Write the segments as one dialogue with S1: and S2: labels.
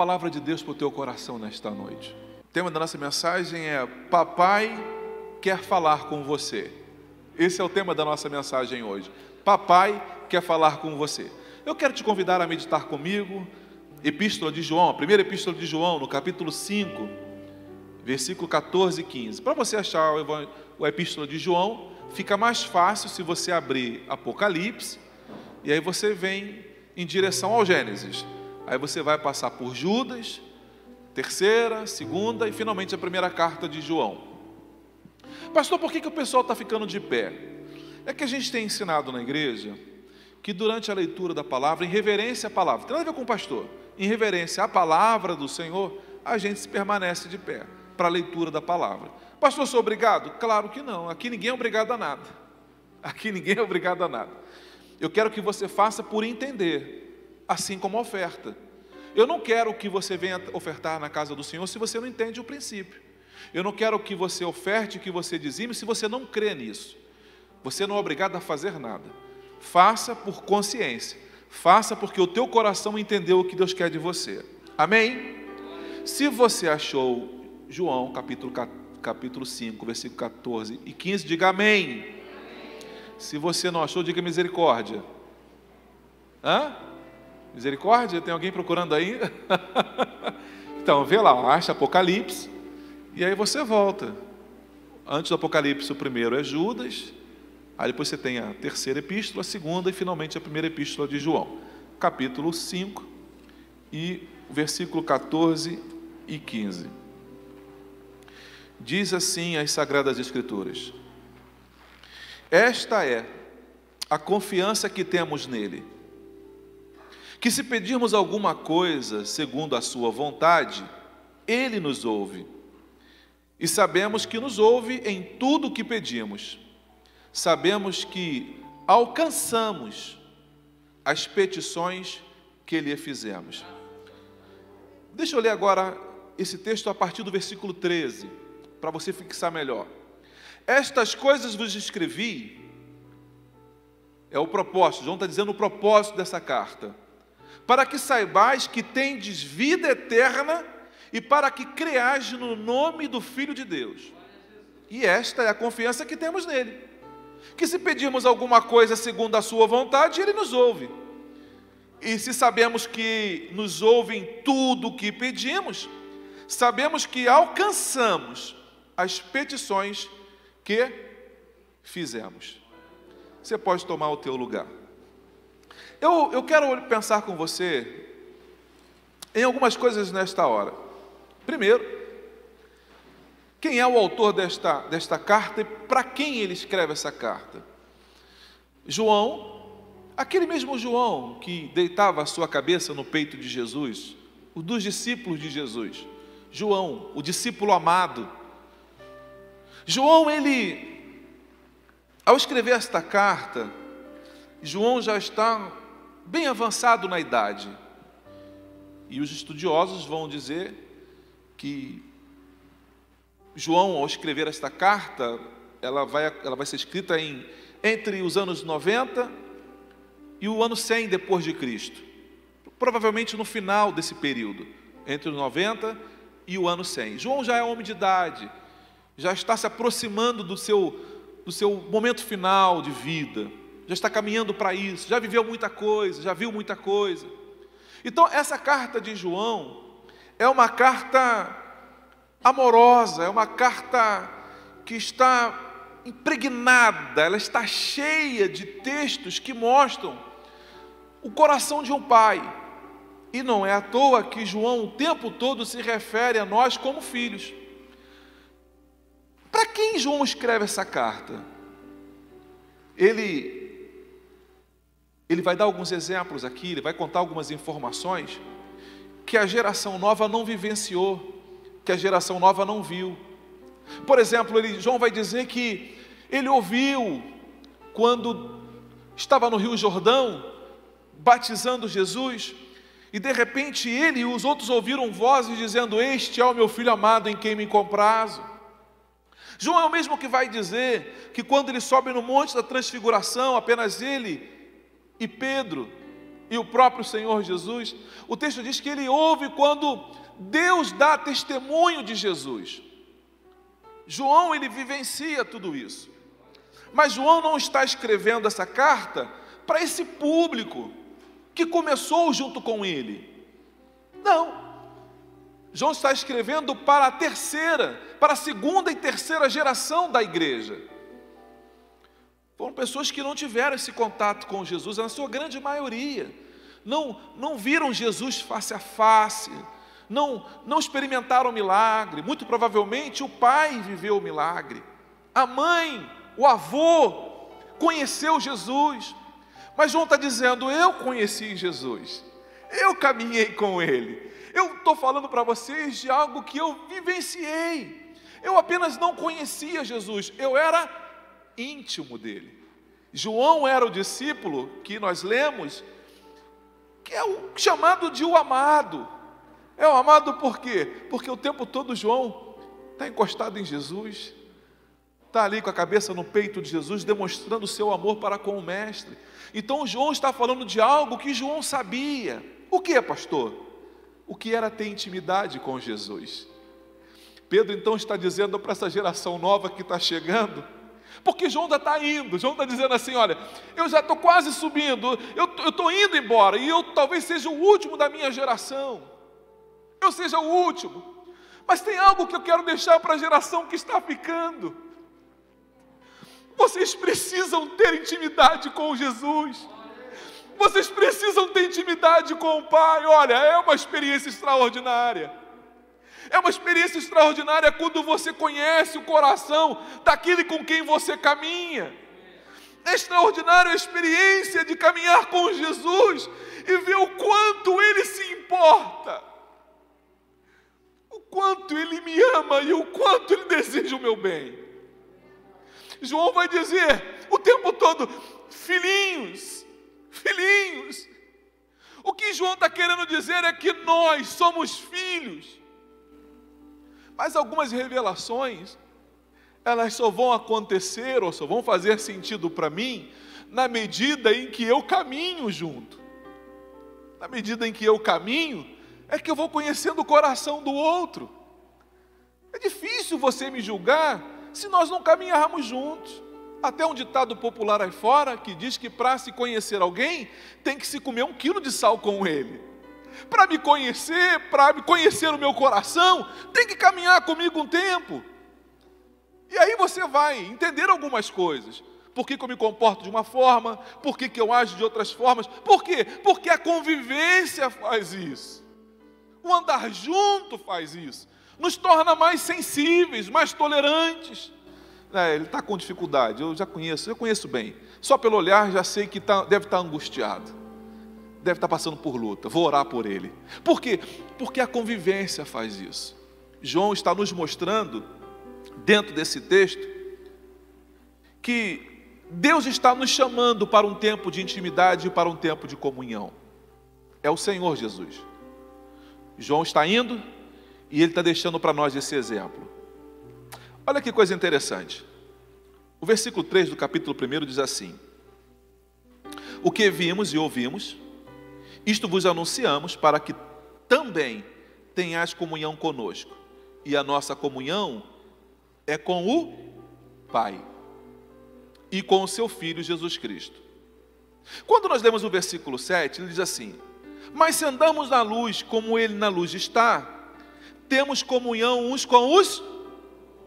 S1: Palavra de Deus para o teu coração nesta noite. O tema da nossa mensagem é Papai quer falar com você. Esse é o tema da nossa mensagem hoje. Papai quer falar com você. Eu quero te convidar a meditar comigo, Epístola de João, a primeira Epístola de João, no capítulo 5, versículo 14 e 15. Para você achar o Epístola de João, fica mais fácil se você abrir Apocalipse, e aí você vem em direção ao Gênesis. Aí você vai passar por Judas, terceira, segunda e finalmente a primeira carta de João. Pastor, por que, que o pessoal está ficando de pé? É que a gente tem ensinado na igreja que durante a leitura da palavra, em reverência à palavra, tem nada a ver com o pastor, em reverência à palavra do Senhor, a gente se permanece de pé para a leitura da palavra. Pastor, sou obrigado? Claro que não, aqui ninguém é obrigado a nada. Aqui ninguém é obrigado a nada. Eu quero que você faça por entender, assim como a oferta. Eu não quero que você venha ofertar na casa do Senhor se você não entende o princípio. Eu não quero que você oferte, que você dizime se você não crê nisso. Você não é obrigado a fazer nada. Faça por consciência. Faça porque o teu coração entendeu o que Deus quer de você. Amém? Se você achou João capítulo, capítulo 5, versículo 14 e 15, diga amém. Se você não achou, diga misericórdia. Hã? Misericórdia? Tem alguém procurando aí? então, vê lá, acha Apocalipse, e aí você volta. Antes do Apocalipse, o primeiro é Judas, aí depois você tem a terceira epístola, a segunda e finalmente a primeira epístola de João, capítulo 5 e versículo 14 e 15. Diz assim as Sagradas Escrituras: Esta é a confiança que temos nele que se pedirmos alguma coisa segundo a Sua vontade, Ele nos ouve. E sabemos que nos ouve em tudo o que pedimos. Sabemos que alcançamos as petições que lhe fizemos. Deixa eu ler agora esse texto a partir do versículo 13, para você fixar melhor. Estas coisas vos escrevi, é o propósito, João está dizendo o propósito dessa carta para que saibais que tendes vida eterna e para que creais no nome do Filho de Deus. E esta é a confiança que temos nele. Que se pedirmos alguma coisa segundo a sua vontade, ele nos ouve. E se sabemos que nos ouve em tudo o que pedimos, sabemos que alcançamos as petições que fizemos. Você pode tomar o teu lugar. Eu, eu quero pensar com você em algumas coisas nesta hora. Primeiro, quem é o autor desta, desta carta e para quem ele escreve essa carta? João, aquele mesmo João que deitava a sua cabeça no peito de Jesus, o dos discípulos de Jesus. João, o discípulo amado. João, ele, ao escrever esta carta, João já está bem avançado na idade. E os estudiosos vão dizer que João, ao escrever esta carta, ela vai, ela vai ser escrita em, entre os anos 90 e o ano 100 depois de Cristo. Provavelmente no final desse período, entre os 90 e o ano 100. João já é homem de idade, já está se aproximando do seu, do seu momento final de vida já está caminhando para isso, já viveu muita coisa, já viu muita coisa. Então, essa carta de João é uma carta amorosa, é uma carta que está impregnada, ela está cheia de textos que mostram o coração de um pai, E não é à toa que João o tempo todo se refere a nós como filhos. Para quem João escreve essa carta? Ele ele vai dar alguns exemplos aqui, ele vai contar algumas informações que a geração nova não vivenciou, que a geração nova não viu. Por exemplo, ele, João vai dizer que ele ouviu quando estava no Rio Jordão, batizando Jesus, e de repente ele e os outros ouviram vozes dizendo: Este é o meu filho amado em quem me comprazo. João é o mesmo que vai dizer que quando ele sobe no monte da transfiguração, apenas ele e Pedro e o próprio Senhor Jesus, o texto diz que ele ouve quando Deus dá testemunho de Jesus. João ele vivencia tudo isso. Mas João não está escrevendo essa carta para esse público que começou junto com ele. Não. João está escrevendo para a terceira, para a segunda e terceira geração da igreja. Foram pessoas que não tiveram esse contato com Jesus, na sua grande maioria. Não, não viram Jesus face a face, não, não experimentaram milagre. Muito provavelmente o pai viveu o milagre, a mãe, o avô conheceu Jesus. Mas João está dizendo: Eu conheci Jesus, eu caminhei com Ele. Eu estou falando para vocês de algo que eu vivenciei. Eu apenas não conhecia Jesus, eu era íntimo dele. João era o discípulo que nós lemos, que é o chamado de o amado. É o amado por quê? Porque o tempo todo João está encostado em Jesus, está ali com a cabeça no peito de Jesus, demonstrando o seu amor para com o Mestre. Então João está falando de algo que João sabia. O que pastor? O que era ter intimidade com Jesus. Pedro então está dizendo para essa geração nova que está chegando, porque João está indo, João está dizendo assim: olha, eu já estou quase subindo, eu estou indo embora, e eu talvez seja o último da minha geração, eu seja o último, mas tem algo que eu quero deixar para a geração que está ficando. Vocês precisam ter intimidade com Jesus, vocês precisam ter intimidade com o Pai, olha, é uma experiência extraordinária. É uma experiência extraordinária quando você conhece o coração daquele com quem você caminha. É extraordinária a experiência de caminhar com Jesus e ver o quanto Ele se importa, o quanto Ele me ama e o quanto Ele deseja o meu bem. João vai dizer o tempo todo: filhinhos, filhinhos. O que João está querendo dizer é que nós somos filhos mas algumas revelações, elas só vão acontecer ou só vão fazer sentido para mim na medida em que eu caminho junto. Na medida em que eu caminho, é que eu vou conhecendo o coração do outro. É difícil você me julgar se nós não caminharmos juntos. Até um ditado popular aí fora que diz que para se conhecer alguém tem que se comer um quilo de sal com ele. Para me conhecer, para me conhecer o meu coração, tem que caminhar comigo um tempo. E aí você vai entender algumas coisas. Por que, que eu me comporto de uma forma? Por que, que eu ajo de outras formas? Por quê? Porque a convivência faz isso. O andar junto faz isso. Nos torna mais sensíveis, mais tolerantes. É, ele está com dificuldade, eu já conheço, eu conheço bem. Só pelo olhar já sei que tá, deve estar tá angustiado deve estar passando por luta, vou orar por ele. Por quê? Porque a convivência faz isso. João está nos mostrando, dentro desse texto, que Deus está nos chamando para um tempo de intimidade e para um tempo de comunhão. É o Senhor Jesus. João está indo e ele está deixando para nós esse exemplo. Olha que coisa interessante. O versículo 3 do capítulo 1 diz assim: O que vimos e ouvimos, isto vos anunciamos para que também tenhais comunhão conosco. E a nossa comunhão é com o Pai e com o seu Filho Jesus Cristo. Quando nós lemos o versículo 7, ele diz assim: Mas se andamos na luz como ele na luz está, temos comunhão uns com os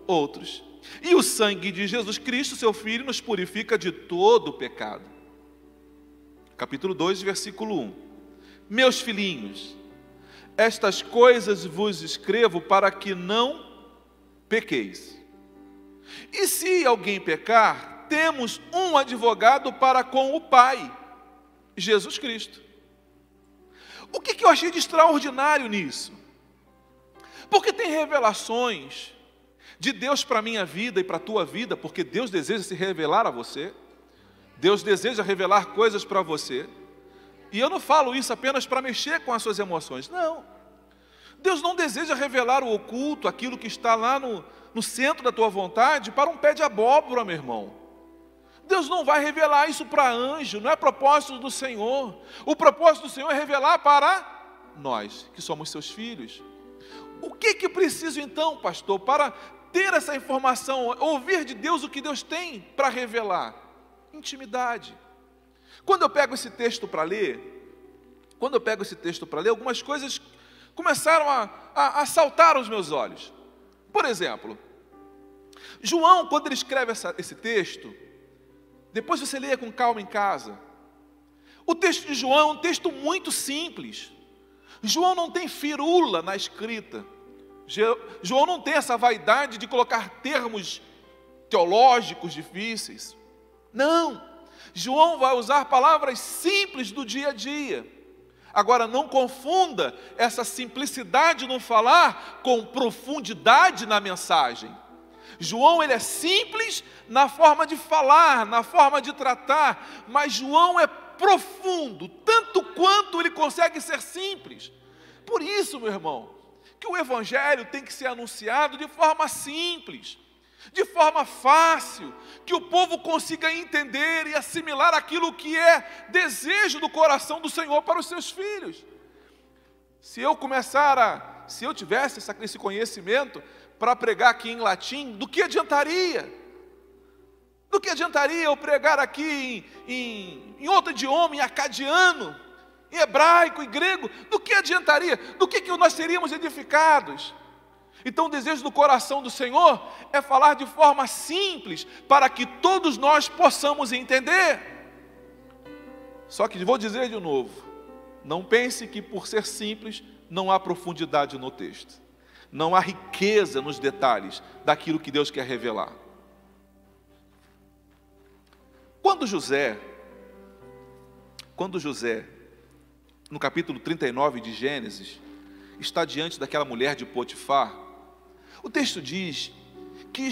S1: outros. E o sangue de Jesus Cristo, seu Filho, nos purifica de todo o pecado. Capítulo 2, versículo 1. Meus filhinhos, estas coisas vos escrevo para que não pequeis. E se alguém pecar, temos um advogado para com o Pai, Jesus Cristo. O que, que eu achei de extraordinário nisso? Porque tem revelações de Deus para a minha vida e para a tua vida, porque Deus deseja se revelar a você, Deus deseja revelar coisas para você, e eu não falo isso apenas para mexer com as suas emoções, não. Deus não deseja revelar o oculto, aquilo que está lá no, no centro da tua vontade, para um pé de abóbora, meu irmão. Deus não vai revelar isso para anjo, não é propósito do Senhor. O propósito do Senhor é revelar para nós, que somos seus filhos. O que que preciso então, pastor, para ter essa informação, ouvir de Deus o que Deus tem para revelar? Intimidade. Quando eu pego esse texto para ler, quando eu pego esse texto para ler, algumas coisas começaram a, a, a saltar meus olhos. Por exemplo, João, quando ele escreve essa, esse texto, depois você leia com calma em casa. O texto de João é um texto muito simples. João não tem firula na escrita. João não tem essa vaidade de colocar termos teológicos difíceis. Não. João vai usar palavras simples do dia a dia. Agora, não confunda essa simplicidade no falar com profundidade na mensagem. João ele é simples na forma de falar, na forma de tratar, mas João é profundo, tanto quanto ele consegue ser simples. Por isso, meu irmão, que o evangelho tem que ser anunciado de forma simples, de forma fácil, que o povo consiga entender e assimilar aquilo que é desejo do coração do Senhor para os seus filhos. Se eu começar a, se eu tivesse esse conhecimento para pregar aqui em latim, do que adiantaria? Do que adiantaria eu pregar aqui em, em, em outro idioma, em acadiano, em hebraico e grego? Do que adiantaria? Do que, que nós seríamos edificados? Então, o desejo do coração do Senhor é falar de forma simples, para que todos nós possamos entender. Só que vou dizer de novo: não pense que por ser simples não há profundidade no texto, não há riqueza nos detalhes daquilo que Deus quer revelar. Quando José, quando José, no capítulo 39 de Gênesis, está diante daquela mulher de Potifar, o texto diz que,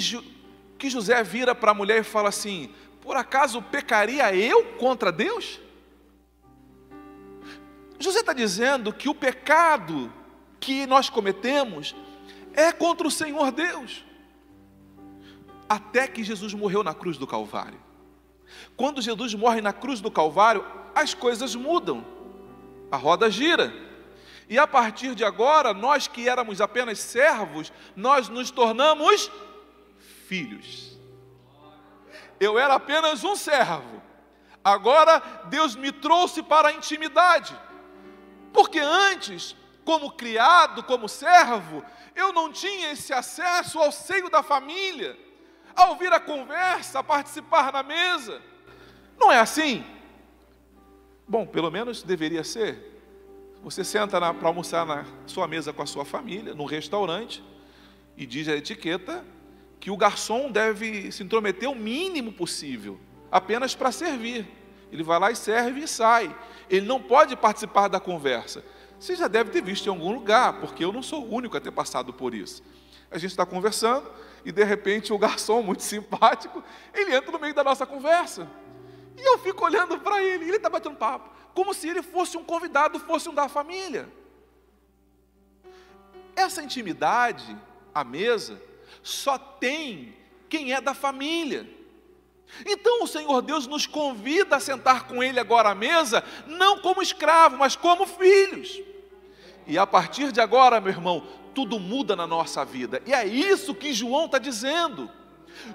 S1: que José vira para a mulher e fala assim: Por acaso pecaria eu contra Deus? José está dizendo que o pecado que nós cometemos é contra o Senhor Deus. Até que Jesus morreu na cruz do Calvário. Quando Jesus morre na cruz do Calvário, as coisas mudam, a roda gira. E a partir de agora, nós que éramos apenas servos, nós nos tornamos filhos. Eu era apenas um servo. Agora Deus me trouxe para a intimidade. Porque antes, como criado, como servo, eu não tinha esse acesso ao seio da família, a ouvir a conversa, a participar na mesa. Não é assim? Bom, pelo menos deveria ser. Você senta para almoçar na sua mesa com a sua família, num restaurante, e diz a etiqueta que o garçom deve se intrometer o mínimo possível, apenas para servir. Ele vai lá e serve e sai. Ele não pode participar da conversa. Você já deve ter visto em algum lugar, porque eu não sou o único a ter passado por isso. A gente está conversando e de repente o garçom, muito simpático, ele entra no meio da nossa conversa. E eu fico olhando para ele, e ele está batendo papo, como se ele fosse um convidado, fosse um da família. Essa intimidade, a mesa, só tem quem é da família. Então o Senhor Deus nos convida a sentar com Ele agora à mesa, não como escravo, mas como filhos. E a partir de agora, meu irmão, tudo muda na nossa vida. E é isso que João está dizendo.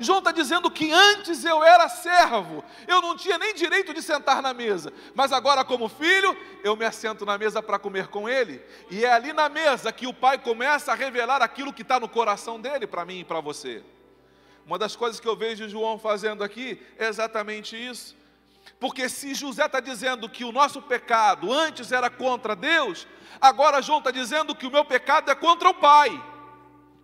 S1: João está dizendo que antes eu era servo, eu não tinha nem direito de sentar na mesa, mas agora, como filho, eu me assento na mesa para comer com ele, e é ali na mesa que o pai começa a revelar aquilo que está no coração dele para mim e para você. Uma das coisas que eu vejo João fazendo aqui é exatamente isso. Porque se José está dizendo que o nosso pecado antes era contra Deus, agora João está dizendo que o meu pecado é contra o Pai.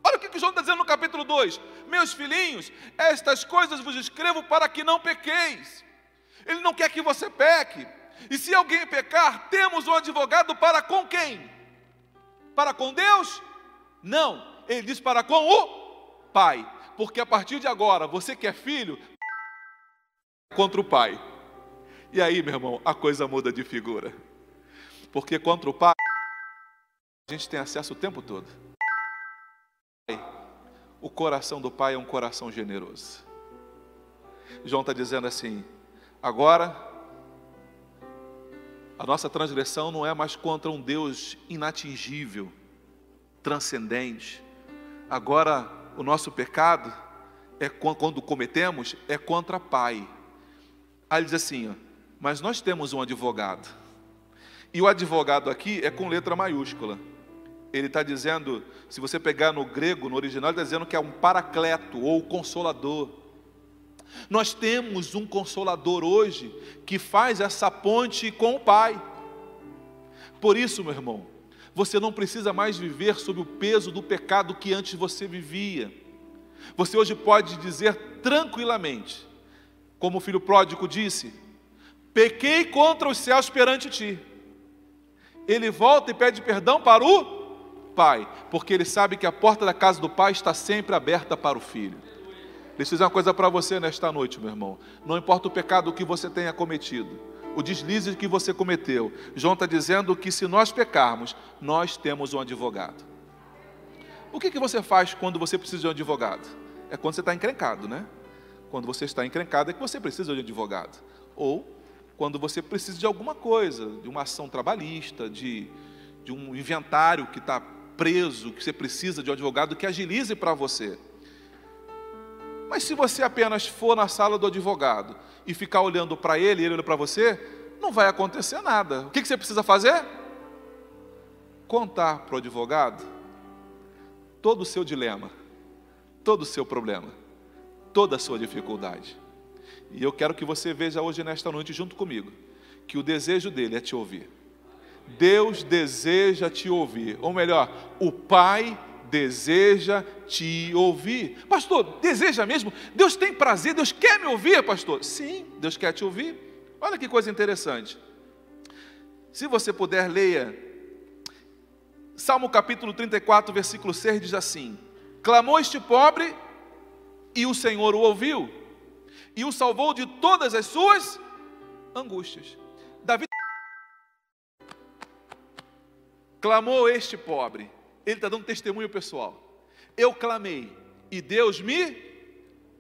S1: Olha o que João está dizendo no capítulo 2: Meus filhinhos, estas coisas vos escrevo para que não pequeis. Ele não quer que você peque. E se alguém pecar, temos um advogado para com quem? Para com Deus? Não, ele diz para com o Pai. Porque a partir de agora, você que é filho, contra o Pai. E aí, meu irmão, a coisa muda de figura. Porque contra o Pai, a gente tem acesso o tempo todo. O coração do Pai é um coração generoso. João está dizendo assim: agora, a nossa transgressão não é mais contra um Deus inatingível, transcendente. Agora, o nosso pecado é quando cometemos é contra Pai. Aí ele diz assim: ó, mas nós temos um advogado. E o advogado aqui é com letra maiúscula. Ele está dizendo, se você pegar no grego, no original, ele está dizendo que é um paracleto ou consolador. Nós temos um consolador hoje que faz essa ponte com o Pai. Por isso, meu irmão, você não precisa mais viver sob o peso do pecado que antes você vivia. Você hoje pode dizer tranquilamente, como o filho pródigo disse: Pequei contra os céus perante ti. Ele volta e pede perdão para o pai, porque ele sabe que a porta da casa do pai está sempre aberta para o filho. Deixa eu dizer uma coisa para você nesta noite, meu irmão. Não importa o pecado que você tenha cometido, o deslize que você cometeu. João está dizendo que se nós pecarmos, nós temos um advogado. O que, que você faz quando você precisa de um advogado? É quando você está encrencado, né? Quando você está encrencado é que você precisa de um advogado. Ou quando você precisa de alguma coisa, de uma ação trabalhista, de, de um inventário que está preso, que você precisa de um advogado que agilize para você. Mas se você apenas for na sala do advogado e ficar olhando para ele e ele olhando para você, não vai acontecer nada. O que você precisa fazer? Contar para o advogado todo o seu dilema, todo o seu problema, toda a sua dificuldade. E eu quero que você veja hoje, nesta noite, junto comigo, que o desejo dele é te ouvir. Deus deseja te ouvir, ou melhor, o Pai deseja te ouvir. Pastor, deseja mesmo? Deus tem prazer, Deus quer me ouvir, pastor? Sim, Deus quer te ouvir. Olha que coisa interessante. Se você puder, leia. Salmo capítulo 34, versículo 6 diz assim: Clamou este pobre e o Senhor o ouviu e o salvou de todas as suas angústias. Clamou este pobre, ele está dando testemunho pessoal. Eu clamei e Deus me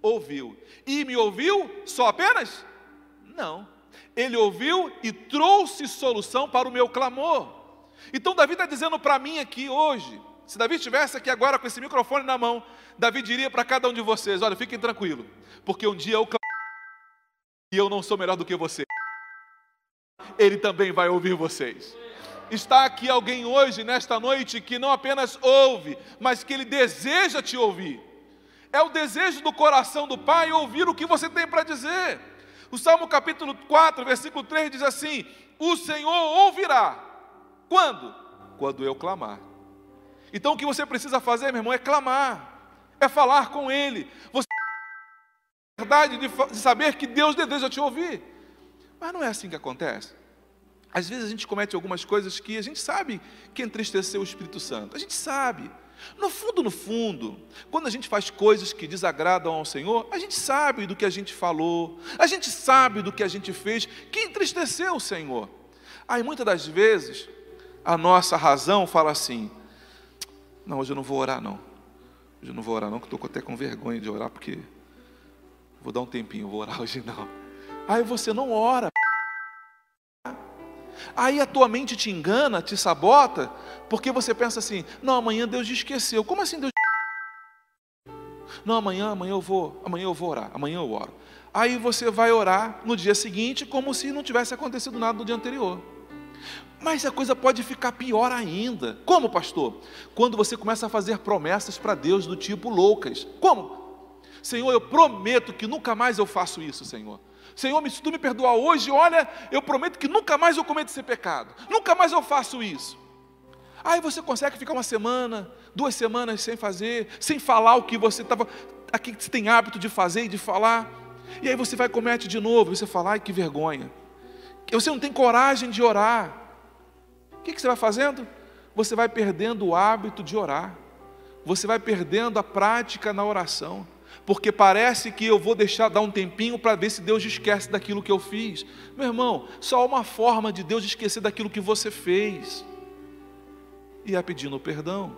S1: ouviu. E me ouviu só apenas? Não. Ele ouviu e trouxe solução para o meu clamor. Então Davi está dizendo para mim aqui hoje, se Davi estivesse aqui agora com esse microfone na mão, Davi diria para cada um de vocês: olha, fiquem tranquilos, porque um dia eu e eu não sou melhor do que você. Ele também vai ouvir vocês. Está aqui alguém hoje, nesta noite, que não apenas ouve, mas que ele deseja te ouvir. É o desejo do coração do Pai ouvir o que você tem para dizer. O Salmo capítulo 4, versículo 3 diz assim: O Senhor ouvirá. Quando? Quando eu clamar. Então o que você precisa fazer, meu irmão, é clamar, é falar com Ele. Você verdade de, de saber que Deus deseja te ouvir. Mas não é assim que acontece. Às vezes a gente comete algumas coisas que a gente sabe que entristeceu o Espírito Santo. A gente sabe. No fundo, no fundo, quando a gente faz coisas que desagradam ao Senhor, a gente sabe do que a gente falou, a gente sabe do que a gente fez que entristeceu o Senhor. Aí muitas das vezes a nossa razão fala assim: Não, hoje eu não vou orar, não. Hoje eu não vou orar, não, que estou até com vergonha de orar, porque Vou dar um tempinho, vou orar hoje não. Aí você não ora. Aí a tua mente te engana, te sabota, porque você pensa assim: não, amanhã Deus esqueceu. Como assim Deus? Não, amanhã, amanhã eu vou, amanhã eu vou orar, amanhã eu oro. Aí você vai orar no dia seguinte, como se não tivesse acontecido nada no dia anterior. Mas a coisa pode ficar pior ainda. Como, pastor? Quando você começa a fazer promessas para Deus do tipo loucas. Como? Senhor, eu prometo que nunca mais eu faço isso, Senhor. Senhor, se tu me perdoar hoje, olha, eu prometo que nunca mais eu cometo esse pecado, nunca mais eu faço isso. Aí você consegue ficar uma semana, duas semanas sem fazer, sem falar o que você estava, aqui você tem hábito de fazer e de falar. E aí você vai comete de novo, e você fala, ai que vergonha. Você não tem coragem de orar. O que, que você vai fazendo? Você vai perdendo o hábito de orar. Você vai perdendo a prática na oração. Porque parece que eu vou deixar dar um tempinho para ver se Deus esquece daquilo que eu fiz. Meu irmão, só há uma forma de Deus esquecer daquilo que você fez. E é pedindo perdão.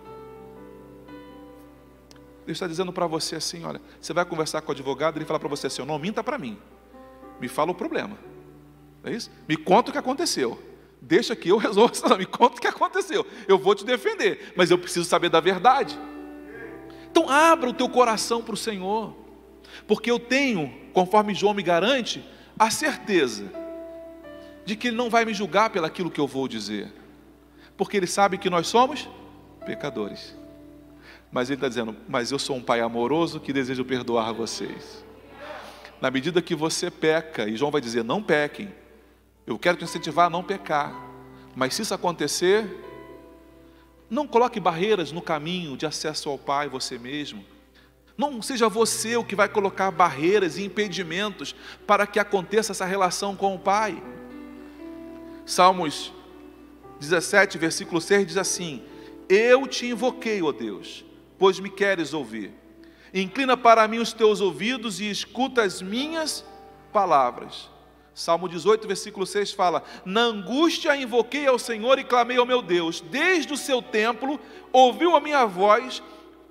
S1: Deus está dizendo para você assim: olha, você vai conversar com o advogado ele fala para você assim: não minta para mim, me fala o problema. É isso? Me conta o que aconteceu. Deixa que eu resolvo isso, não, me conta o que aconteceu. Eu vou te defender, mas eu preciso saber da verdade. Então abra o teu coração para o Senhor, porque eu tenho, conforme João me garante, a certeza de que Ele não vai me julgar pelaquilo que eu vou dizer, porque Ele sabe que nós somos pecadores. Mas Ele está dizendo: Mas eu sou um Pai amoroso que desejo perdoar vocês. Na medida que você peca, e João vai dizer: Não pequem, eu quero te incentivar a não pecar. Mas se isso acontecer, não coloque barreiras no caminho de acesso ao Pai você mesmo. Não seja você o que vai colocar barreiras e impedimentos para que aconteça essa relação com o Pai. Salmos 17, versículo 6 diz assim: Eu te invoquei, ó Deus, pois me queres ouvir. Inclina para mim os teus ouvidos e escuta as minhas palavras. Salmo 18, versículo 6 fala: Na angústia invoquei ao Senhor e clamei ao meu Deus. Desde o seu templo ouviu a minha voz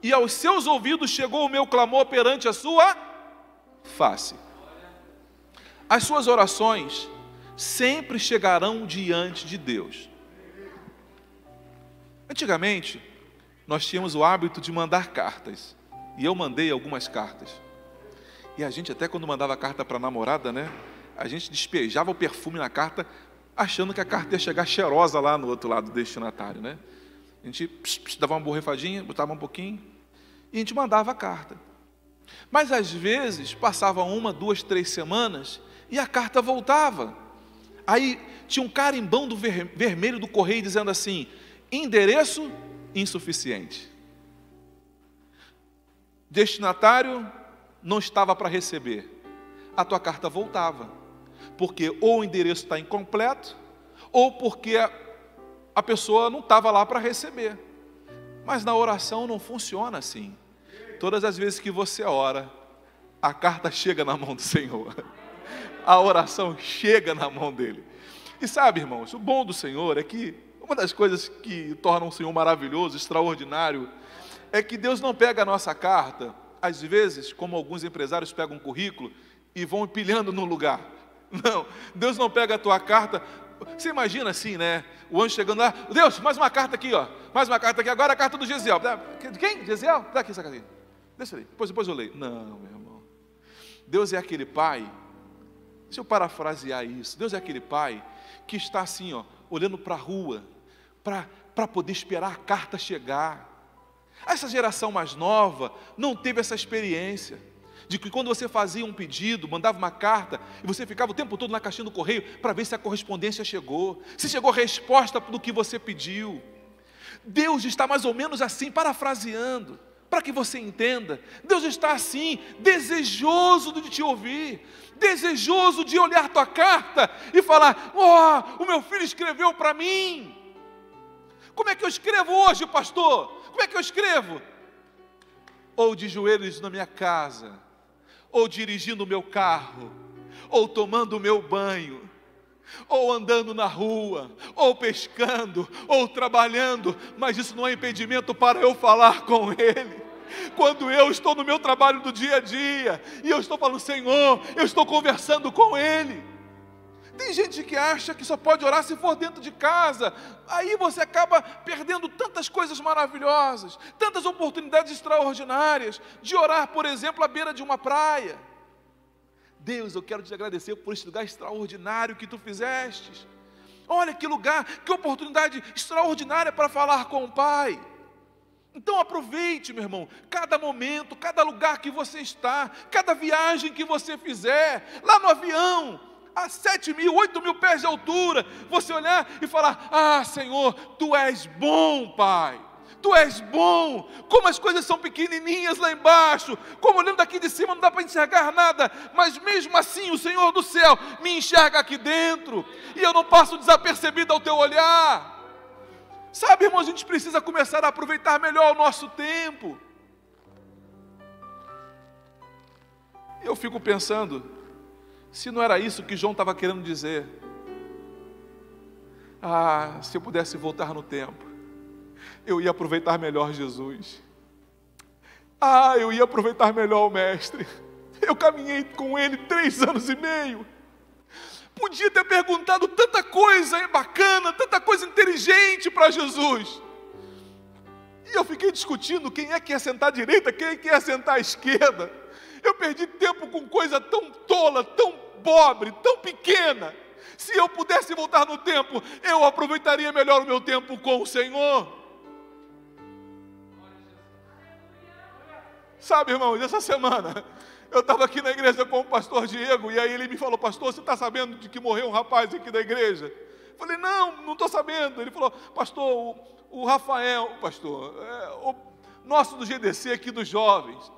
S1: e aos seus ouvidos chegou o meu clamor perante a sua face. As suas orações sempre chegarão diante de Deus. Antigamente, nós tínhamos o hábito de mandar cartas. E eu mandei algumas cartas. E a gente, até quando mandava carta para a namorada, né? A gente despejava o perfume na carta, achando que a carta ia chegar cheirosa lá no outro lado do destinatário, né? A gente pss, pss, dava uma borrifadinha, botava um pouquinho, e a gente mandava a carta. Mas às vezes passava uma, duas, três semanas e a carta voltava. Aí tinha um carimbão do ver, vermelho do correio dizendo assim: endereço insuficiente. Destinatário não estava para receber. A tua carta voltava. Porque ou o endereço está incompleto, ou porque a, pessoa não estava lá para receber. Mas na oração não funciona assim. Todas as vezes que você ora, a carta chega na mão do Senhor. A oração chega na mão dele. E sabe, irmãos, o bom do Senhor é que uma das coisas que tornam o Senhor maravilhoso, extraordinário, é que Deus não pega a nossa carta, às vezes, como alguns empresários pegam um currículo e vão empilhando no lugar. Não, Deus não pega a tua carta. Você imagina assim, né? O anjo chegando lá, Deus, mais uma carta aqui, ó. Mais uma carta aqui, agora a carta do Gesiel. De quem? Gesiel? Dá aqui essa cartinha. Deixa ali, depois, depois eu leio. Não, meu irmão. Deus é aquele pai, deixa eu parafrasear isso. Deus é aquele pai que está assim, ó, olhando para a rua, para poder esperar a carta chegar. Essa geração mais nova não teve essa experiência de que quando você fazia um pedido, mandava uma carta, e você ficava o tempo todo na caixinha do correio para ver se a correspondência chegou, se chegou a resposta do que você pediu. Deus está mais ou menos assim, parafraseando, para que você entenda. Deus está assim, desejoso de te ouvir, desejoso de olhar tua carta e falar: oh, o meu filho escreveu para mim. Como é que eu escrevo hoje, pastor? Como é que eu escrevo? Ou de joelhos na minha casa, ou dirigindo o meu carro, ou tomando o meu banho, ou andando na rua, ou pescando, ou trabalhando, mas isso não é impedimento para eu falar com Ele. Quando eu estou no meu trabalho do dia a dia, e eu estou falando, Senhor, eu estou conversando com Ele. Tem gente que acha que só pode orar se for dentro de casa. Aí você acaba perdendo tantas coisas maravilhosas, tantas oportunidades extraordinárias de orar, por exemplo, à beira de uma praia. Deus, eu quero te agradecer por esse lugar extraordinário que tu fizestes. Olha que lugar, que oportunidade extraordinária para falar com o Pai. Então aproveite, meu irmão, cada momento, cada lugar que você está, cada viagem que você fizer, lá no avião, a sete mil, oito mil pés de altura, você olhar e falar: Ah, Senhor, tu és bom, Pai. Tu és bom, como as coisas são pequenininhas lá embaixo, como olhando daqui de cima não dá para enxergar nada, mas mesmo assim o Senhor do céu me enxerga aqui dentro, e eu não passo desapercebido ao teu olhar. Sabe, irmão, a gente precisa começar a aproveitar melhor o nosso tempo. Eu fico pensando, se não era isso que João estava querendo dizer. Ah, se eu pudesse voltar no tempo, eu ia aproveitar melhor Jesus. Ah, eu ia aproveitar melhor o Mestre. Eu caminhei com ele três anos e meio. Podia ter perguntado tanta coisa bacana, tanta coisa inteligente para Jesus. E eu fiquei discutindo quem é que ia sentar à direita, quem é que ia sentar à esquerda. Eu perdi tempo com coisa tão tola, tão pobre, tão pequena. Se eu pudesse voltar no tempo, eu aproveitaria melhor o meu tempo com o Senhor. Sabe, irmãos, essa semana eu estava aqui na igreja com o pastor Diego, e aí ele me falou, pastor, você está sabendo de que morreu um rapaz aqui da igreja? Eu falei, não, não estou sabendo. Ele falou, pastor, o, o Rafael, pastor, é, o nosso do GDC aqui dos jovens.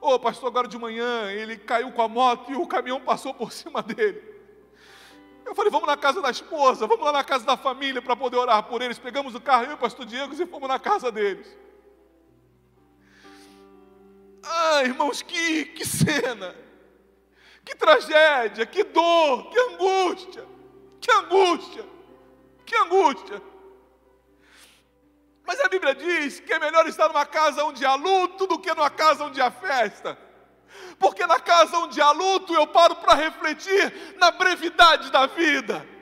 S1: Ô, oh, pastor, agora de manhã ele caiu com a moto e o caminhão passou por cima dele. Eu falei, vamos na casa da esposa, vamos lá na casa da família para poder orar por eles. Pegamos o carro, eu e o pastor Diego, e fomos na casa deles. Ah, irmãos, que, que cena, que tragédia, que dor, que angústia, que angústia, que angústia. Mas a Bíblia diz que é melhor estar numa casa onde há luto do que numa casa onde há festa. Porque na casa onde há luto eu paro para refletir na brevidade da vida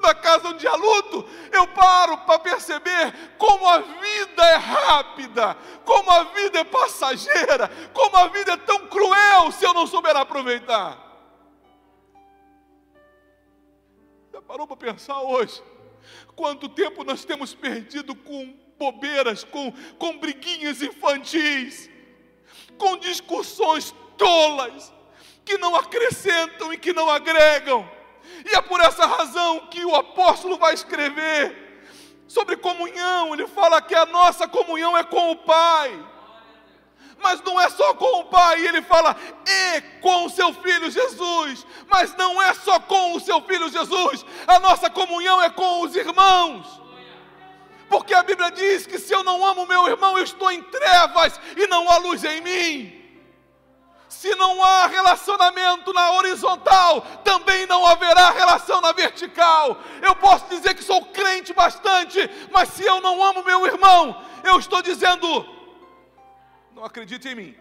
S1: na casa onde há luto, eu paro para perceber como a vida é rápida, como a vida é passageira, como a vida é tão cruel se eu não souber aproveitar. Já parou para pensar hoje? Quanto tempo nós temos perdido com bobeiras, com, com briguinhas infantis, com discussões tolas, que não acrescentam e que não agregam e é por essa razão que o apóstolo vai escrever sobre comunhão. Ele fala que a nossa comunhão é com o Pai. Mas não é só com o Pai, ele fala e com o seu filho Jesus. Mas não é só com o seu filho Jesus, a nossa comunhão é com os irmãos. Porque a Bíblia diz que se eu não amo meu irmão, eu estou em trevas e não há luz em mim. Se não há relacionamento na horizontal, também não haverá relação na vertical. Eu posso dizer que sou crente bastante, mas se eu não amo meu irmão, eu estou dizendo: acredite em mim.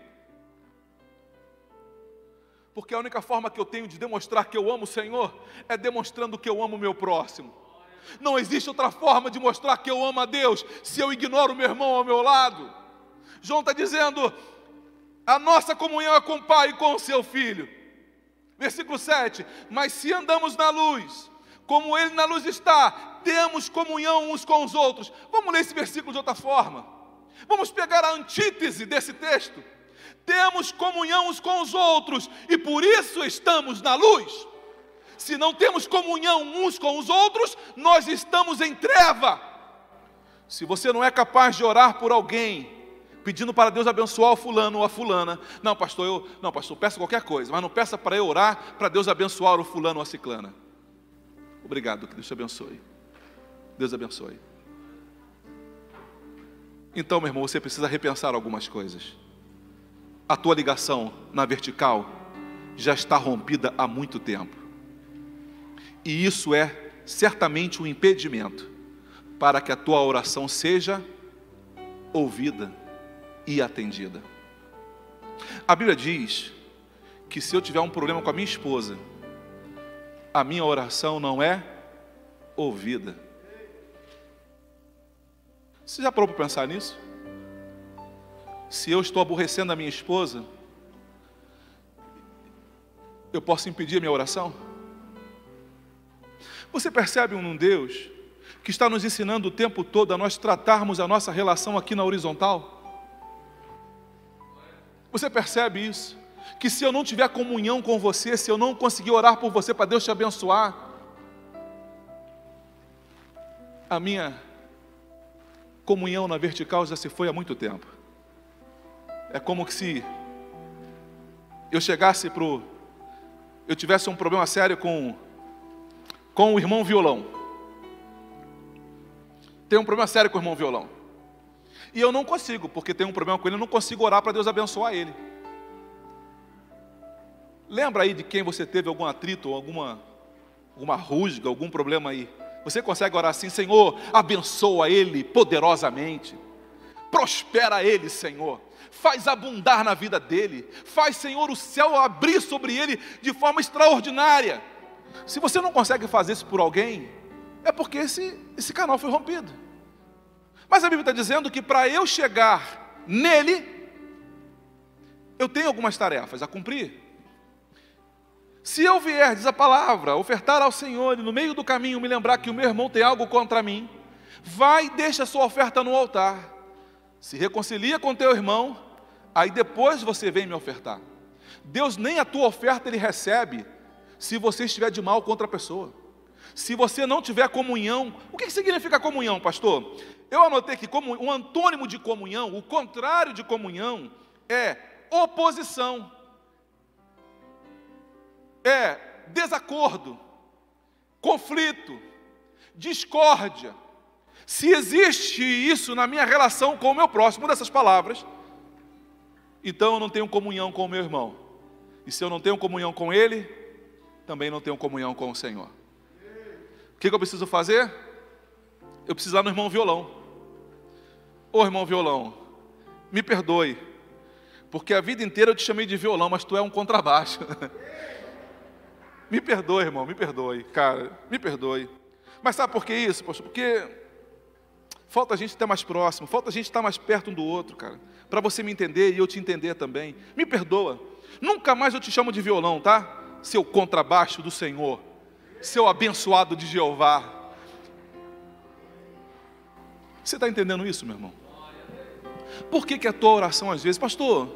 S1: Porque a única forma que eu tenho de demonstrar que eu amo o Senhor é demonstrando que eu amo o meu próximo. Não existe outra forma de mostrar que eu amo a Deus se eu ignoro o meu irmão ao meu lado. João está dizendo: a nossa comunhão é com o Pai e com o seu Filho. Versículo 7: Mas se andamos na luz, como Ele na luz está, temos comunhão uns com os outros. Vamos ler esse versículo de outra forma. Vamos pegar a antítese desse texto. Temos comunhão uns com os outros e por isso estamos na luz. Se não temos comunhão uns com os outros, nós estamos em treva. Se você não é capaz de orar por alguém, pedindo para Deus abençoar o fulano ou a fulana. Não, pastor, eu, não, pastor, peça qualquer coisa, mas não peça para eu orar para Deus abençoar o fulano ou a ciclana. Obrigado, que Deus te abençoe. Deus abençoe. Então, meu irmão, você precisa repensar algumas coisas. A tua ligação na vertical já está rompida há muito tempo. E isso é certamente um impedimento para que a tua oração seja ouvida e atendida. A Bíblia diz que se eu tiver um problema com a minha esposa, a minha oração não é ouvida. Você já parou para pensar nisso? Se eu estou aborrecendo a minha esposa, eu posso impedir a minha oração? Você percebe um Deus que está nos ensinando o tempo todo a nós tratarmos a nossa relação aqui na horizontal? Você percebe isso? Que se eu não tiver comunhão com você, se eu não conseguir orar por você para Deus te abençoar, a minha comunhão na vertical já se foi há muito tempo. É como se eu chegasse para eu tivesse um problema sério com com o irmão violão. Tem um problema sério com o irmão violão. E eu não consigo, porque tem um problema com ele, eu não consigo orar para Deus abençoar ele. Lembra aí de quem você teve algum atrito, alguma, alguma rusga, algum problema aí? Você consegue orar assim, Senhor, abençoa ele poderosamente, prospera ele, Senhor, faz abundar na vida dele, faz, Senhor, o céu abrir sobre ele de forma extraordinária. Se você não consegue fazer isso por alguém, é porque esse, esse canal foi rompido. Mas a Bíblia está dizendo que para eu chegar nele, eu tenho algumas tarefas a cumprir. Se eu vier, diz a palavra, ofertar ao Senhor e no meio do caminho me lembrar que o meu irmão tem algo contra mim, vai e deixa a sua oferta no altar. Se reconcilia com teu irmão, aí depois você vem me ofertar. Deus nem a tua oferta ele recebe se você estiver de mal contra a pessoa. Se você não tiver comunhão, o que significa comunhão, pastor? Eu anotei que como um antônimo de comunhão, o contrário de comunhão é oposição, é desacordo, conflito, discórdia. Se existe isso na minha relação com o meu próximo, dessas palavras, então eu não tenho comunhão com o meu irmão. E se eu não tenho comunhão com ele, também não tenho comunhão com o Senhor. O que, eu preciso fazer? Eu preciso ir no irmão violão. Ô irmão violão, me perdoe, porque a vida inteira eu te chamei de violão, mas tu é um contrabaixo. me perdoe, irmão, me perdoe, cara, me perdoe. Mas sabe por que isso, pastor? Porque falta a gente estar mais próximo, falta a gente estar mais perto um do outro, cara, para você me entender e eu te entender também. Me perdoa. Nunca mais eu te chamo de violão, tá? seu contrabaixo do Senhor, seu abençoado de Jeová. Você está entendendo isso, meu irmão? Por que, que a tua oração às vezes, pastor,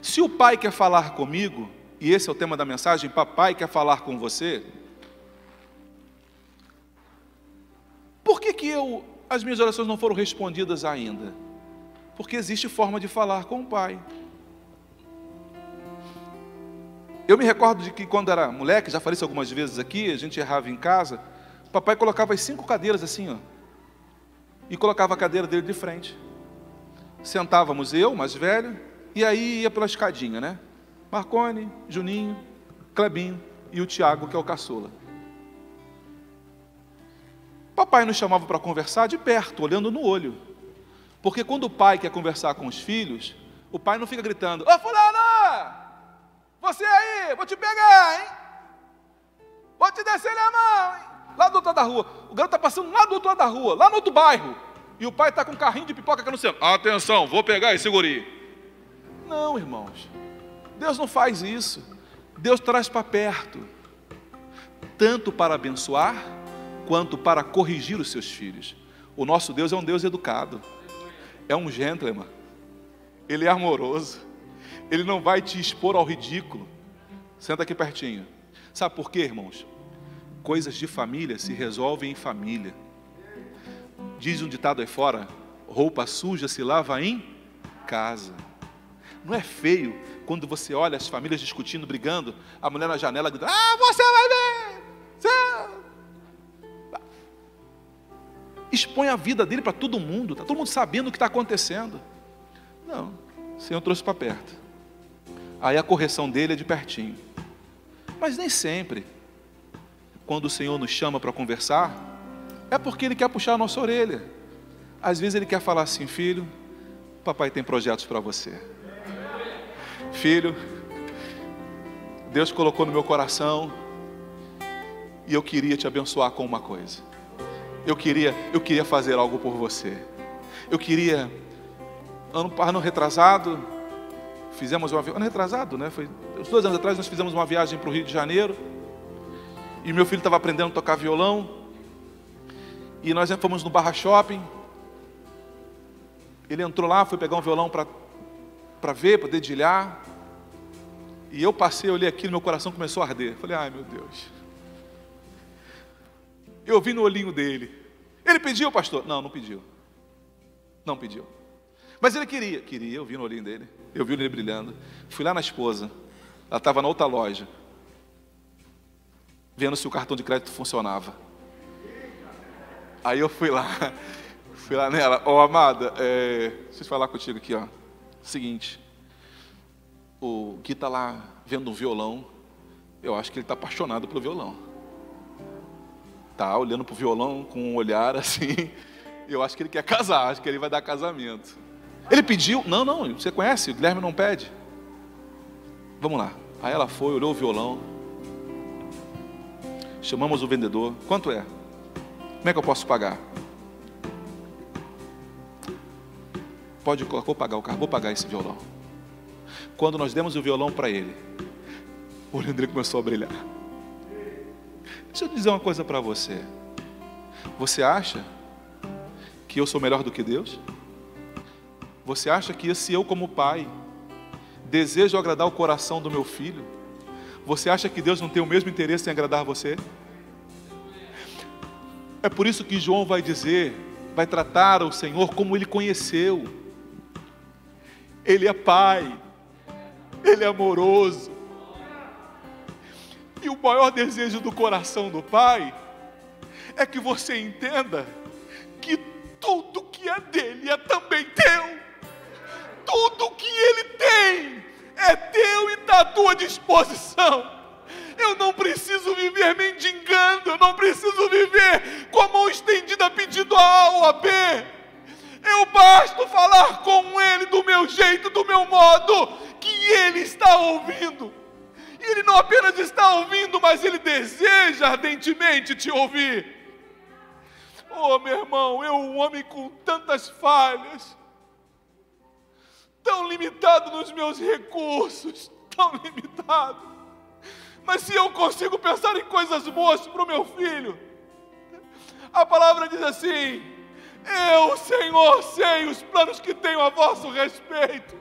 S1: se o pai quer falar comigo, e esse é o tema da mensagem, papai quer falar com você, por que, que eu, as minhas orações não foram respondidas ainda? Porque existe forma de falar com o pai. Eu me recordo de que quando era moleque, já falei isso algumas vezes aqui, a gente errava em casa, papai colocava as cinco cadeiras assim, ó, e colocava a cadeira dele de frente. Sentávamos eu, mais velho, e aí ia pela escadinha, né? Marcone, Juninho, Clebinho e o Tiago, que é o caçula. Papai nos chamava para conversar de perto, olhando no olho. Porque quando o pai quer conversar com os filhos, o pai não fica gritando: Ô fulano! Você aí, vou te pegar, hein? Vou te descer a mão, hein? Lá do outro lado da rua. O garoto está passando lá do outro lado da rua, lá no outro bairro. E o pai está com um carrinho de pipoca aqui no centro. Atenção, vou pegar esse guri. Não, irmãos. Deus não faz isso. Deus traz para perto. Tanto para abençoar, quanto para corrigir os seus filhos. O nosso Deus é um Deus educado. É um gentleman. Ele é amoroso. Ele não vai te expor ao ridículo. Senta aqui pertinho. Sabe por quê, irmãos? Coisas de família se resolvem em família. Diz um ditado aí fora: roupa suja se lava em casa. Não é feio quando você olha as famílias discutindo, brigando, a mulher na janela gritando: Ah, você vai ver! Você... Expõe a vida dele para todo mundo, está todo mundo sabendo o que está acontecendo. Não, o Senhor trouxe para perto aí a correção dele é de pertinho. Mas nem sempre, quando o Senhor nos chama para conversar, é porque Ele quer puxar a nossa orelha. Às vezes Ele quer falar assim, filho, papai tem projetos para você. Filho, Deus colocou no meu coração e eu queria te abençoar com uma coisa. Eu queria, eu queria fazer algo por você. Eu queria, ano, ano retrasado, fizemos uma ano retrasado, né? Foi uns dois anos atrás nós fizemos uma viagem para o Rio de Janeiro e meu filho estava aprendendo a tocar violão E nós fomos no Barra Shopping. Ele entrou lá, foi pegar um violão para ver, para dedilhar. E eu passei, olhei aquilo, meu coração começou a arder. Falei, ai meu Deus. Eu vi no olhinho dele. Ele pediu, pastor? Não, não pediu. Não pediu. Mas ele queria. Queria, eu vi no olhinho dele. Eu vi ele brilhando. Fui lá na esposa. Ela estava na outra loja. Vendo se o cartão de crédito funcionava. Aí eu fui lá. Fui lá nela. Ó, oh, amada, é, deixa eu falar contigo aqui, ó. Seguinte. O Gui está lá vendo um violão. Eu acho que ele está apaixonado pelo violão. Tá olhando para o violão com um olhar assim. Eu acho que ele quer casar, acho que ele vai dar casamento. Ele pediu, não, não, você conhece, o Guilherme não pede. Vamos lá. Aí ela foi, olhou o violão. Chamamos o vendedor. Quanto é? Como é que eu posso pagar? Pode, vou pagar o carro, vou pagar esse violão. Quando nós demos o violão para ele, o dele começou a brilhar. Deixa eu dizer uma coisa para você. Você acha que eu sou melhor do que Deus? Você acha que se eu, como pai, desejo agradar o coração do meu filho, você acha que Deus não tem o mesmo interesse em agradar você? É por isso que João vai dizer, vai tratar o Senhor como ele conheceu. Ele é pai, ele é amoroso. E o maior desejo do coração do pai é que você entenda que tudo que é dele é também teu tudo que Ele tem é teu e está à tua disposição. Eu não preciso viver mendigando, eu não preciso viver com a mão estendida pedindo a A ou a B. Eu basto falar com Ele do meu jeito, do meu modo, que Ele está ouvindo. E Ele não apenas está ouvindo, mas Ele deseja ardentemente te ouvir. Oh, meu irmão, eu, um homem com tantas falhas, tão limitado nos meus recursos, tão limitado. Mas se eu consigo pensar em coisas boas para o meu filho, a palavra diz assim: Eu, Senhor, sei os planos que tenho a vosso respeito,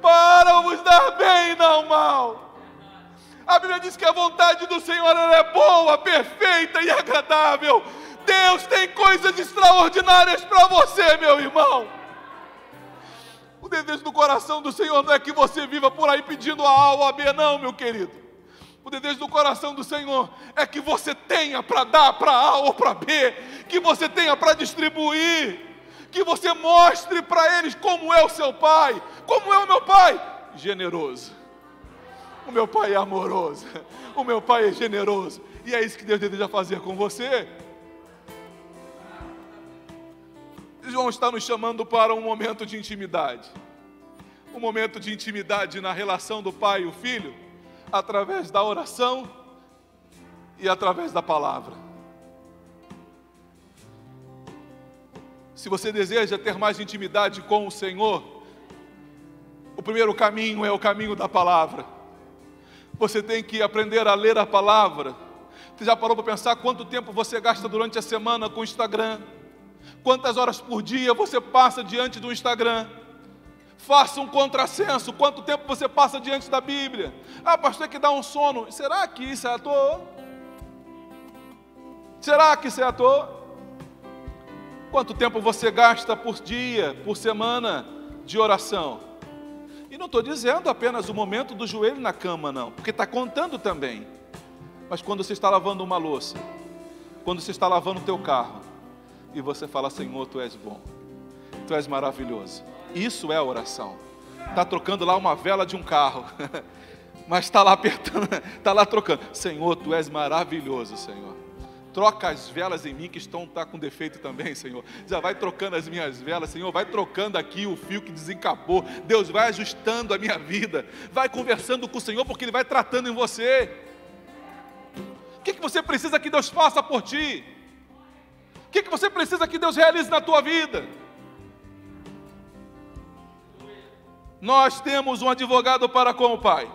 S1: para vos dar bem e não mal. A Bíblia diz que a vontade do Senhor é boa, perfeita e agradável. Deus tem coisas extraordinárias para você, meu irmão. O desejo do coração do Senhor não é que você viva por aí pedindo a ou a B, não, meu querido. O desejo do coração do Senhor é que você tenha para dar para A ou para B, que você tenha para distribuir, que você mostre para eles como é o seu pai, como é o meu pai, generoso. O meu pai é amoroso, o meu pai é generoso, e é isso que Deus deseja fazer com você. João está nos chamando para um momento de intimidade. Um momento de intimidade na relação do pai e o filho, através da oração e através da palavra. Se você deseja ter mais intimidade com o Senhor, o primeiro caminho é o caminho da palavra. Você tem que aprender a ler a palavra. Você já parou para pensar quanto tempo você gasta durante a semana com o Instagram? Quantas horas por dia você passa diante do Instagram? Faça um contrassenso. Quanto tempo você passa diante da Bíblia? Ah, pastor, é que dá um sono. Será que isso é à toa? Será que isso é à toa? Quanto tempo você gasta por dia, por semana de oração? E não estou dizendo apenas o momento do joelho na cama, não, porque está contando também. Mas quando você está lavando uma louça, quando você está lavando o teu carro, e você fala: Senhor, tu és bom, tu és maravilhoso. Isso é oração. Está trocando lá uma vela de um carro, mas está lá apertando, está lá trocando. Senhor, tu és maravilhoso, Senhor. Troca as velas em mim que estão tá com defeito também, Senhor. Já vai trocando as minhas velas, Senhor. Vai trocando aqui o fio que desencapou. Deus vai ajustando a minha vida. Vai conversando com o Senhor, porque Ele vai tratando em você. O que, que você precisa que Deus faça por ti? O que, que você precisa que Deus realize na tua vida? Nós temos um advogado para com o Pai.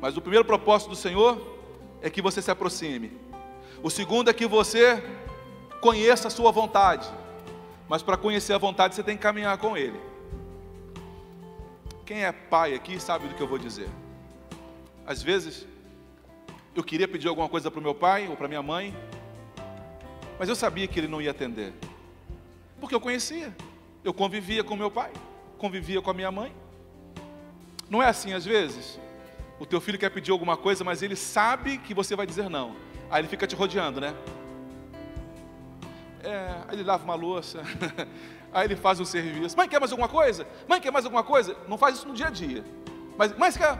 S1: Mas o primeiro propósito do Senhor é que você se aproxime. O segundo é que você conheça a sua vontade. Mas para conhecer a vontade, você tem que caminhar com Ele. Quem é pai aqui sabe do que eu vou dizer. Às vezes, eu queria pedir alguma coisa para o meu pai ou para minha mãe, mas eu sabia que ele não ia atender, porque eu conhecia, eu convivia com meu pai, convivia com a minha mãe. Não é assim às vezes? O teu filho quer pedir alguma coisa, mas ele sabe que você vai dizer não. Aí ele fica te rodeando, né? É, aí ele lava uma louça, aí ele faz um serviço. Mãe, quer mais alguma coisa? Mãe, quer mais alguma coisa? Não faz isso no dia a dia. Mas, mãe, quer?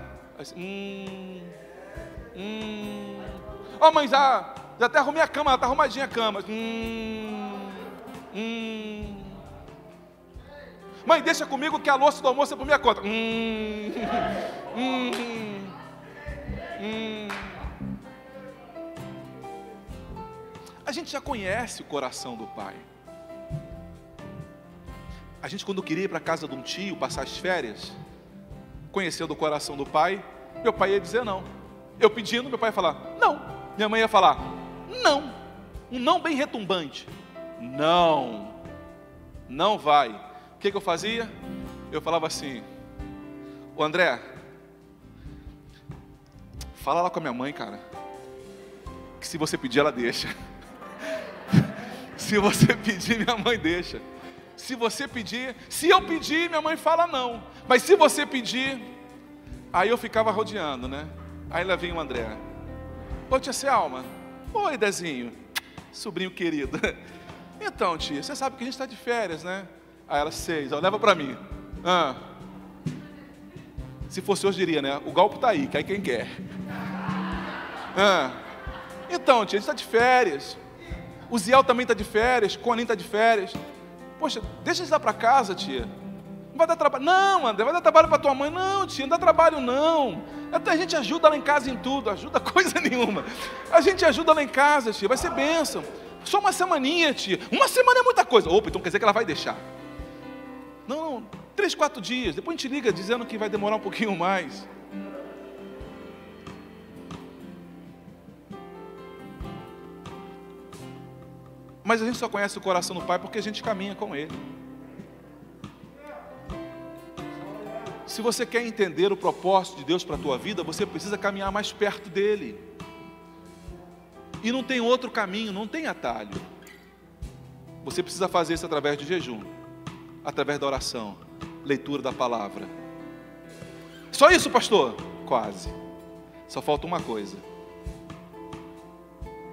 S1: Hum, hum. Ó, oh, mãe, já, já até arrumei a cama, ela está arrumadinha a cama. Hum, hum. Mãe, deixa comigo que a louça do almoço é por minha conta. Hum, hum, hum. A gente já conhece o coração do pai. A gente, quando queria ir para a casa de um tio, passar as férias, conhecendo o coração do pai, meu pai ia dizer não. Eu pedindo, meu pai ia falar não. Minha mãe ia falar não. Um não bem retumbante. Não. Não vai. Que, que eu fazia? Eu falava assim: O André, fala lá com a minha mãe, cara. Que se você pedir, ela deixa. Se você pedir, minha mãe deixa. Se você pedir, se eu pedir, minha mãe fala não. Mas se você pedir, aí eu ficava rodeando, né? Aí lá vinha o André. Ô tia Selma, oi Dezinho, sobrinho querido. Então, tia, você sabe que a gente está de férias, né? Aí ela, seis, ó, leva para mim. Ah. Se fosse hoje, diria, né? O golpe está aí, cai quem quer. Ah. Então, tia, a gente está de férias. O Ziel também está de férias, Conin está de férias. Poxa, deixa eles lá para casa, tia. Não vai dar trabalho. Não, André, vai dar trabalho para tua mãe. Não, tia, não dá trabalho, não. Até a gente ajuda lá em casa em tudo, ajuda coisa nenhuma. A gente ajuda lá em casa, tia, vai ser bênção. Só uma semaninha, tia. Uma semana é muita coisa. Opa, então quer dizer que ela vai deixar. Não, não, três, quatro dias. Depois a gente liga dizendo que vai demorar um pouquinho mais. Mas a gente só conhece o coração do Pai porque a gente caminha com Ele. Se você quer entender o propósito de Deus para a tua vida, você precisa caminhar mais perto dele. E não tem outro caminho, não tem atalho. Você precisa fazer isso através de jejum, através da oração, leitura da palavra. Só isso, pastor? Quase. Só falta uma coisa.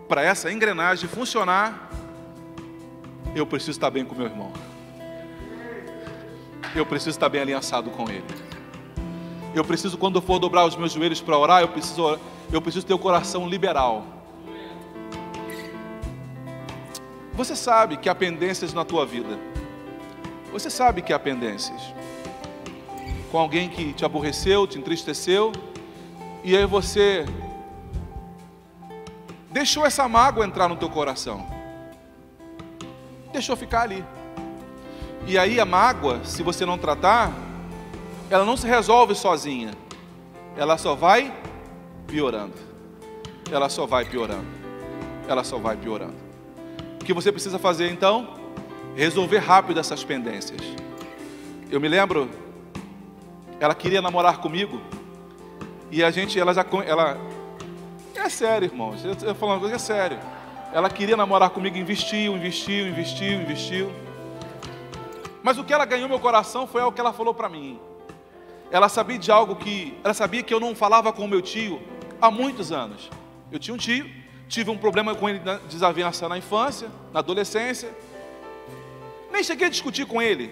S1: Para essa engrenagem funcionar, eu preciso estar bem com meu irmão. Eu preciso estar bem aliançado com ele. Eu preciso, quando eu for dobrar os meus joelhos para orar, eu preciso, eu preciso ter o coração liberal. Você sabe que há pendências na tua vida. Você sabe que há pendências. Com alguém que te aborreceu, te entristeceu, e aí você deixou essa mágoa entrar no teu coração deixou ficar ali. E aí a mágoa, se você não tratar, ela não se resolve sozinha. Ela só vai piorando. Ela só vai piorando. Ela só vai piorando. O que você precisa fazer então? Resolver rápido essas pendências. Eu me lembro, ela queria namorar comigo e a gente, ela já, ela, é sério, irmão. Eu estou falando uma coisa é sério. Ela queria namorar comigo, investiu, investiu, investiu, investiu. Mas o que ela ganhou meu coração foi o que ela falou para mim. Ela sabia de algo que, ela sabia que eu não falava com o meu tio há muitos anos. Eu tinha um tio, tive um problema com ele de desavença na infância, na adolescência. Nem cheguei a discutir com ele.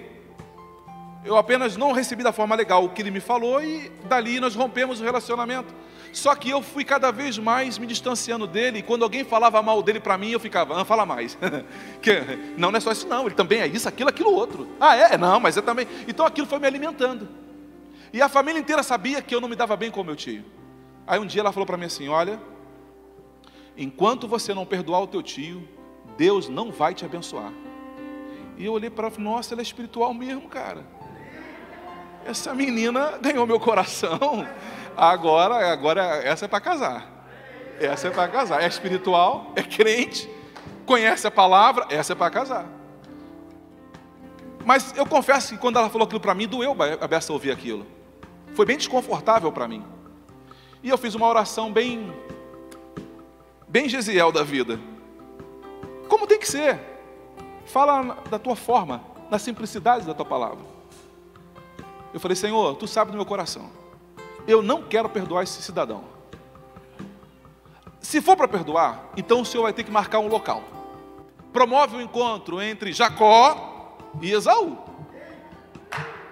S1: Eu apenas não recebi da forma legal o que ele me falou e dali nós rompemos o relacionamento. Só que eu fui cada vez mais me distanciando dele, e quando alguém falava mal dele para mim, eu ficava, ah, fala mais. que, não, não é só isso, não, ele também é isso, aquilo, aquilo outro. Ah, é? Não, mas é também. Então aquilo foi me alimentando. E a família inteira sabia que eu não me dava bem com meu tio. Aí um dia ela falou para mim assim: Olha, enquanto você não perdoar o teu tio, Deus não vai te abençoar. E eu olhei para ela Nossa, ela é espiritual mesmo, cara. Essa menina ganhou meu coração. Agora, agora essa é para casar. essa é para casar. É espiritual, é crente, conhece a palavra, essa é para casar. Mas eu confesso que quando ela falou aquilo para mim, doeu a Bessa ouvir aquilo. Foi bem desconfortável para mim. E eu fiz uma oração bem, bem Gesiel da vida. Como tem que ser? Fala da tua forma, na simplicidade da tua palavra. Eu falei, Senhor, tu sabe do meu coração. Eu não quero perdoar esse cidadão. Se for para perdoar, então o Senhor vai ter que marcar um local. Promove o um encontro entre Jacó e Esaú.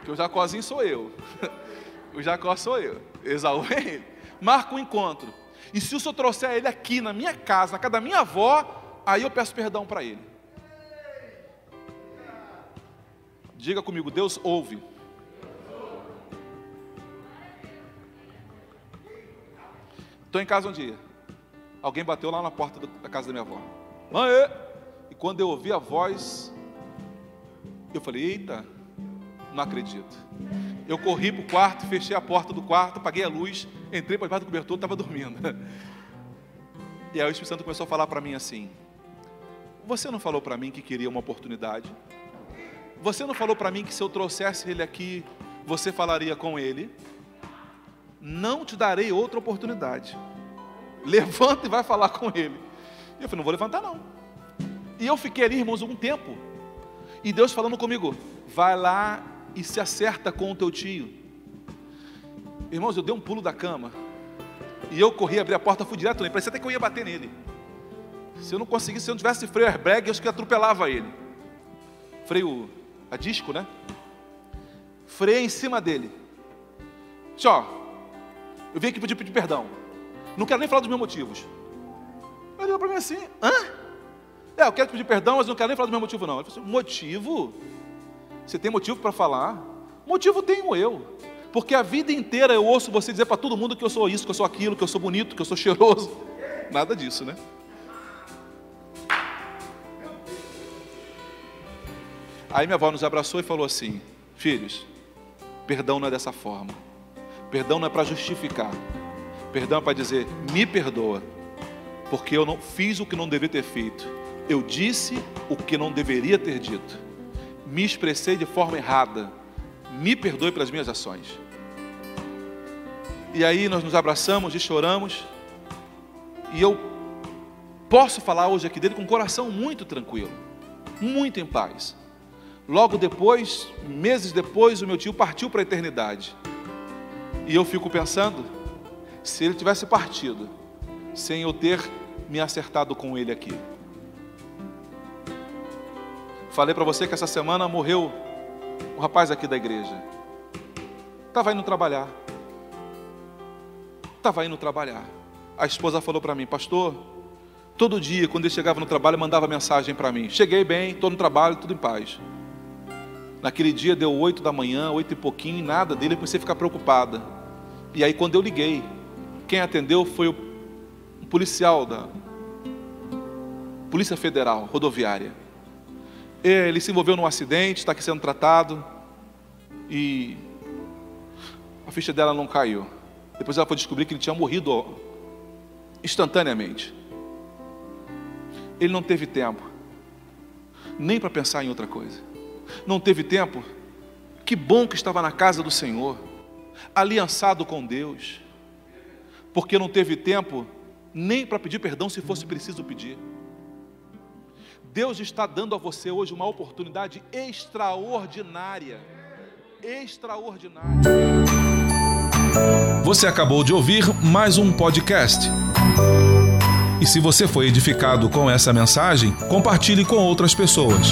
S1: Que o Jacózinho sou eu. O Jacó sou eu. Esaú é ele. Marca um encontro. E se o Senhor trouxer ele aqui na minha casa, na casa da minha avó, aí eu peço perdão para ele. Diga comigo, Deus ouve. Estou em casa um dia. Alguém bateu lá na porta da casa da minha avó. Mãe! E quando eu ouvi a voz, eu falei: Eita, não acredito. Eu corri para o quarto, fechei a porta do quarto, apaguei a luz, entrei para debaixo do cobertor, estava dormindo. E aí o Espírito Santo começou a falar para mim assim: Você não falou para mim que queria uma oportunidade? Você não falou para mim que se eu trouxesse ele aqui, você falaria com ele? não te darei outra oportunidade. Levanta e vai falar com ele. E eu falei, não vou levantar não. E eu fiquei ali, irmãos, algum tempo. E Deus falando comigo, vai lá e se acerta com o teu tio. Irmãos, eu dei um pulo da cama. E eu corri, abri a porta, fui direto nele. Parecia até que eu ia bater nele. Se eu não conseguisse, se eu não tivesse freio airbag, eu acho que atropelava ele. Freio a disco, né? Freio em cima dele. Tchau. Eu vim aqui pedir, pedir perdão. Não quero nem falar dos meus motivos. Ele olhou para mim assim, hã? É, eu quero pedir perdão, mas não quero nem falar do meu motivo, não. Ele falou assim, motivo? Você tem motivo para falar? Motivo tenho eu. Porque a vida inteira eu ouço você dizer para todo mundo que eu sou isso, que eu sou aquilo, que eu sou bonito, que eu sou cheiroso. Nada disso, né? Aí minha avó nos abraçou e falou assim: Filhos, perdão não é dessa forma. Perdão não é para justificar. Perdão é para dizer, me perdoa, porque eu não fiz o que não deveria ter feito. Eu disse o que não deveria ter dito. Me expressei de forma errada. Me perdoe pelas minhas ações. E aí nós nos abraçamos e choramos. E eu posso falar hoje aqui dele com o coração muito tranquilo, muito em paz. Logo depois, meses depois, o meu tio partiu para a eternidade. E eu fico pensando, se ele tivesse partido, sem eu ter me acertado com ele aqui. Falei para você que essa semana morreu um rapaz aqui da igreja. Estava indo trabalhar. Estava indo trabalhar. A esposa falou para mim, pastor, todo dia, quando ele chegava no trabalho, mandava mensagem para mim. Cheguei bem, estou no trabalho, tudo em paz. Naquele dia deu oito da manhã, oito e pouquinho, nada dele, eu comecei a ficar preocupada. E aí quando eu liguei, quem atendeu foi o um policial da Polícia Federal Rodoviária. Ele se envolveu num acidente, está aqui sendo tratado e a ficha dela não caiu. Depois ela foi descobrir que ele tinha morrido instantaneamente. Ele não teve tempo nem para pensar em outra coisa não teve tempo. Que bom que estava na casa do Senhor, aliançado com Deus, porque não teve tempo nem para pedir perdão se fosse preciso pedir. Deus está dando a você hoje uma oportunidade extraordinária. Extraordinária.
S2: Você acabou de ouvir mais um podcast. E se você foi edificado com essa mensagem, compartilhe com outras pessoas.